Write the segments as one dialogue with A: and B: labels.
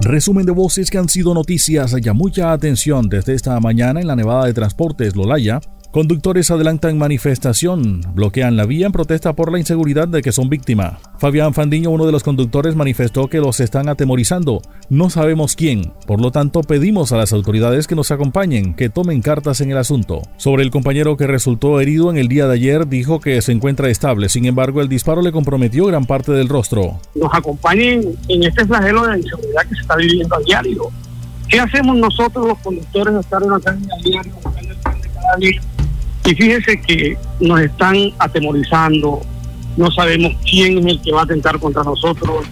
A: Resumen de voces que han sido noticias. Ya mucha atención desde esta mañana en la Nevada de Transportes Lolaya. Conductores adelantan manifestación, bloquean la vía en protesta por la inseguridad de que son víctima. Fabián Fandiño, uno de los conductores, manifestó que los están atemorizando. No sabemos quién, por lo tanto pedimos a las autoridades que nos acompañen, que tomen cartas en el asunto. Sobre el compañero que resultó herido en el día de ayer, dijo que se encuentra estable, sin embargo el disparo le comprometió gran parte del rostro.
B: Nos acompañen en este flagelo de inseguridad que se está viviendo a diario. ¿Qué hacemos nosotros los conductores de estar en la calle a diario, buscando el de cada? Y fíjese que nos están atemorizando, no sabemos quién es el que va a atentar contra nosotros,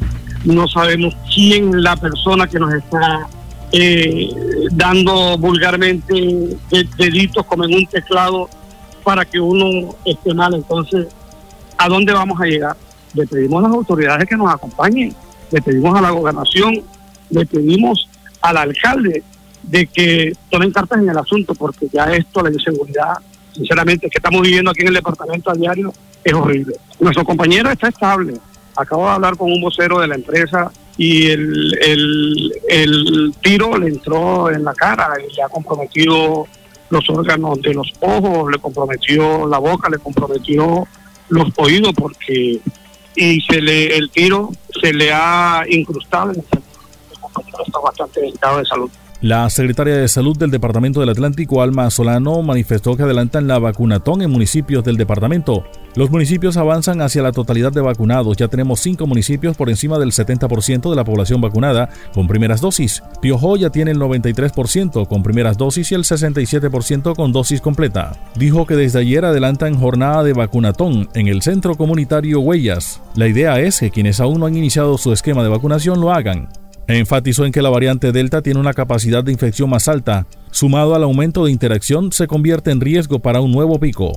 B: no sabemos quién es la persona que nos está eh, dando vulgarmente deditos como en un teclado para que uno esté mal. Entonces, ¿a dónde vamos a llegar? Le pedimos a las autoridades que nos acompañen, le pedimos a la gobernación, le pedimos al alcalde de que tomen cartas en el asunto, porque ya esto, la inseguridad, sinceramente, que estamos viviendo aquí en el departamento a diario es horrible. Nuestro compañero está estable. Acabo de hablar con un vocero de la empresa y el, el, el tiro le entró en la cara y le ha comprometido los órganos de los ojos, le comprometió la boca, le comprometió los oídos porque y se le el tiro se le ha incrustado en el compañero está bastante delicado de salud.
A: La secretaria de Salud del Departamento del Atlántico, Alma Solano, manifestó que adelantan la vacunatón en municipios del departamento. Los municipios avanzan hacia la totalidad de vacunados. Ya tenemos cinco municipios por encima del 70% de la población vacunada con primeras dosis. Piojo ya tiene el 93% con primeras dosis y el 67% con dosis completa. Dijo que desde ayer adelantan jornada de vacunatón en el centro comunitario Huellas. La idea es que quienes aún no han iniciado su esquema de vacunación lo hagan. Enfatizó en que la variante Delta tiene una capacidad de infección más alta sumado al aumento de interacción, se convierte en riesgo para un nuevo pico.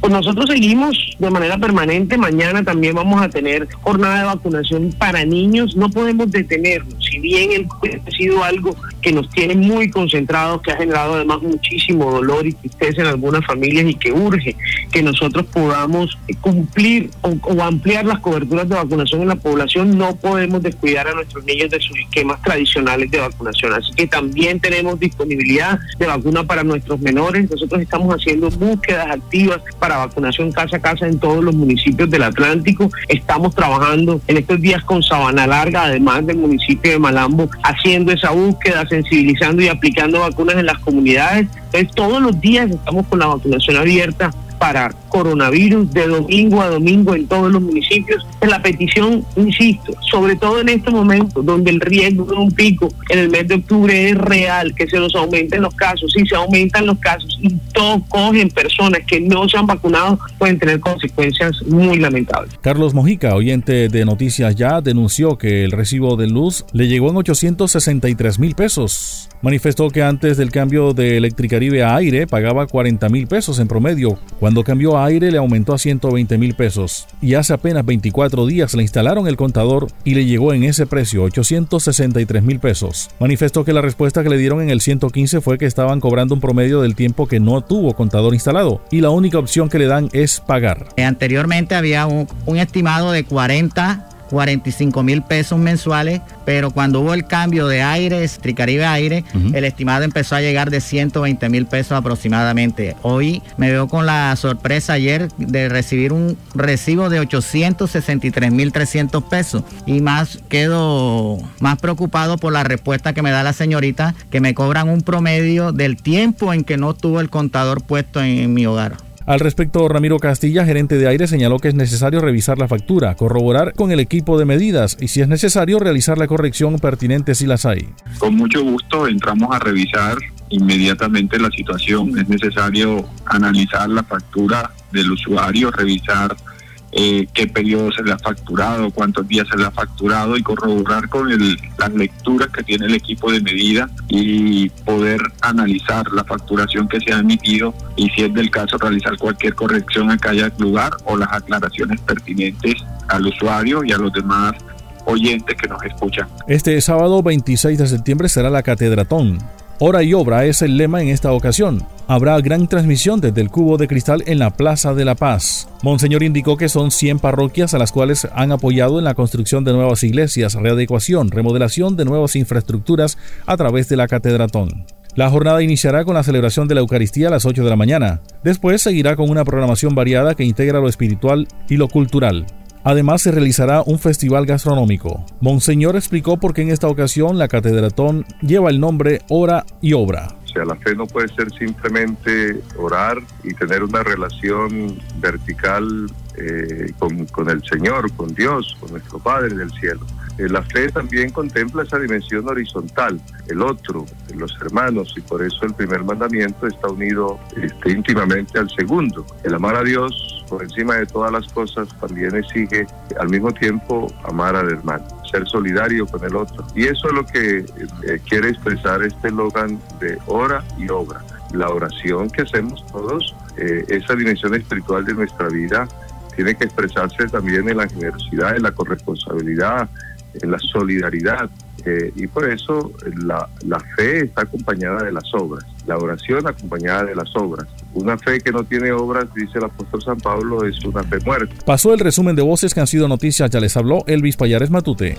B: Pues nosotros seguimos de manera permanente. Mañana también vamos a tener jornada de vacunación para niños. No podemos detenernos. Si bien ha sido algo que nos tiene muy concentrados, que ha generado además muchísimo dolor y tristeza en algunas familias y que urge que nosotros podamos cumplir o, ampliar las coberturas de vacunación en la población, no podemos descuidar a nuestros niños de sus esquemas tradicionales de vacunación. Así que también tenemos disponibilidad de vacuna para nuestros menores. Nosotros estamos haciendo búsquedas activas para vacunación casa a casa en todos los municipios del Atlántico. Estamos trabajando en estos días con Sabana Larga, además del municipio de Malambo, haciendo esa búsqueda, sensibilizando y aplicando vacunas en las comunidades. Entonces, todos los días estamos con la vacunación abierta para coronavirus de domingo a domingo en todos los municipios. La petición, insisto, sobre todo en este momento donde el riesgo de un pico en el mes de octubre es real, que se nos aumenten los casos. Si se aumentan los casos y todos cogen personas que no se han vacunado, pueden tener consecuencias muy lamentables.
A: Carlos Mojica, oyente de Noticias Ya, denunció que el recibo de luz le llegó en 863 mil pesos. Manifestó que antes del cambio de Electricaribe a aire pagaba 40 mil pesos en promedio. Cuando cambió a aire le aumentó a 120 mil pesos. Y hace apenas 24 días le instalaron el contador y le llegó en ese precio 863 mil pesos. Manifestó que la respuesta que le dieron en el 115 fue que estaban cobrando un promedio del tiempo que no tuvo contador instalado y la única opción que le dan es pagar.
C: Anteriormente había un, un estimado de 40 45 mil pesos mensuales, pero cuando hubo el cambio de aire, Tricaribe Aire, uh -huh. el estimado empezó a llegar de 120 mil pesos aproximadamente. Hoy me veo con la sorpresa ayer de recibir un recibo de 863 mil 300 pesos y más quedo más preocupado por la respuesta que me da la señorita que me cobran un promedio del tiempo en que no tuvo el contador puesto en, en mi hogar.
A: Al respecto, Ramiro Castilla, gerente de aire, señaló que es necesario revisar la factura, corroborar con el equipo de medidas y, si es necesario, realizar la corrección pertinente si las hay.
D: Con mucho gusto entramos a revisar inmediatamente la situación. Es necesario analizar la factura del usuario, revisar eh, qué periodo se le ha facturado, cuántos días se le ha facturado y corroborar con el, las lecturas que tiene el equipo de medida y poder analizar la facturación que se ha emitido y si es del caso realizar cualquier corrección en cada lugar o las aclaraciones pertinentes al usuario y a los demás oyentes que nos escuchan.
A: Este sábado 26 de septiembre será la Catedratón. Hora y obra es el lema en esta ocasión. Habrá gran transmisión desde el cubo de cristal en la Plaza de la Paz. Monseñor indicó que son 100 parroquias a las cuales han apoyado en la construcción de nuevas iglesias, readecuación, remodelación de nuevas infraestructuras a través de la Catedratón. La jornada iniciará con la celebración de la Eucaristía a las 8 de la mañana. Después seguirá con una programación variada que integra lo espiritual y lo cultural. Además se realizará un festival gastronómico. Monseñor explicó por qué en esta ocasión la Catedratón lleva el nombre Hora y Obra.
E: O sea, la fe no puede ser simplemente orar y tener una relación vertical eh, con, con el Señor, con Dios, con nuestro Padre del cielo eh, la fe también contempla esa dimensión horizontal, el otro, los hermanos, y por eso el primer mandamiento está unido este, íntimamente al segundo. El amar a Dios por encima de todas las cosas también exige al mismo tiempo amar al hermano, ser solidario con el otro. Y eso es lo que eh, quiere expresar este eslogan de hora y obra. La oración que hacemos todos, eh, esa dimensión espiritual de nuestra vida, tiene que expresarse también en la generosidad, en la corresponsabilidad, en la solidaridad. Eh, y por eso la, la fe está acompañada de las obras, la oración acompañada de las obras. Una fe que no tiene obras, dice el apóstol San Pablo, es una fe muerta.
A: Pasó el resumen de voces que han sido noticias, ya les habló Elvis Payares Matute.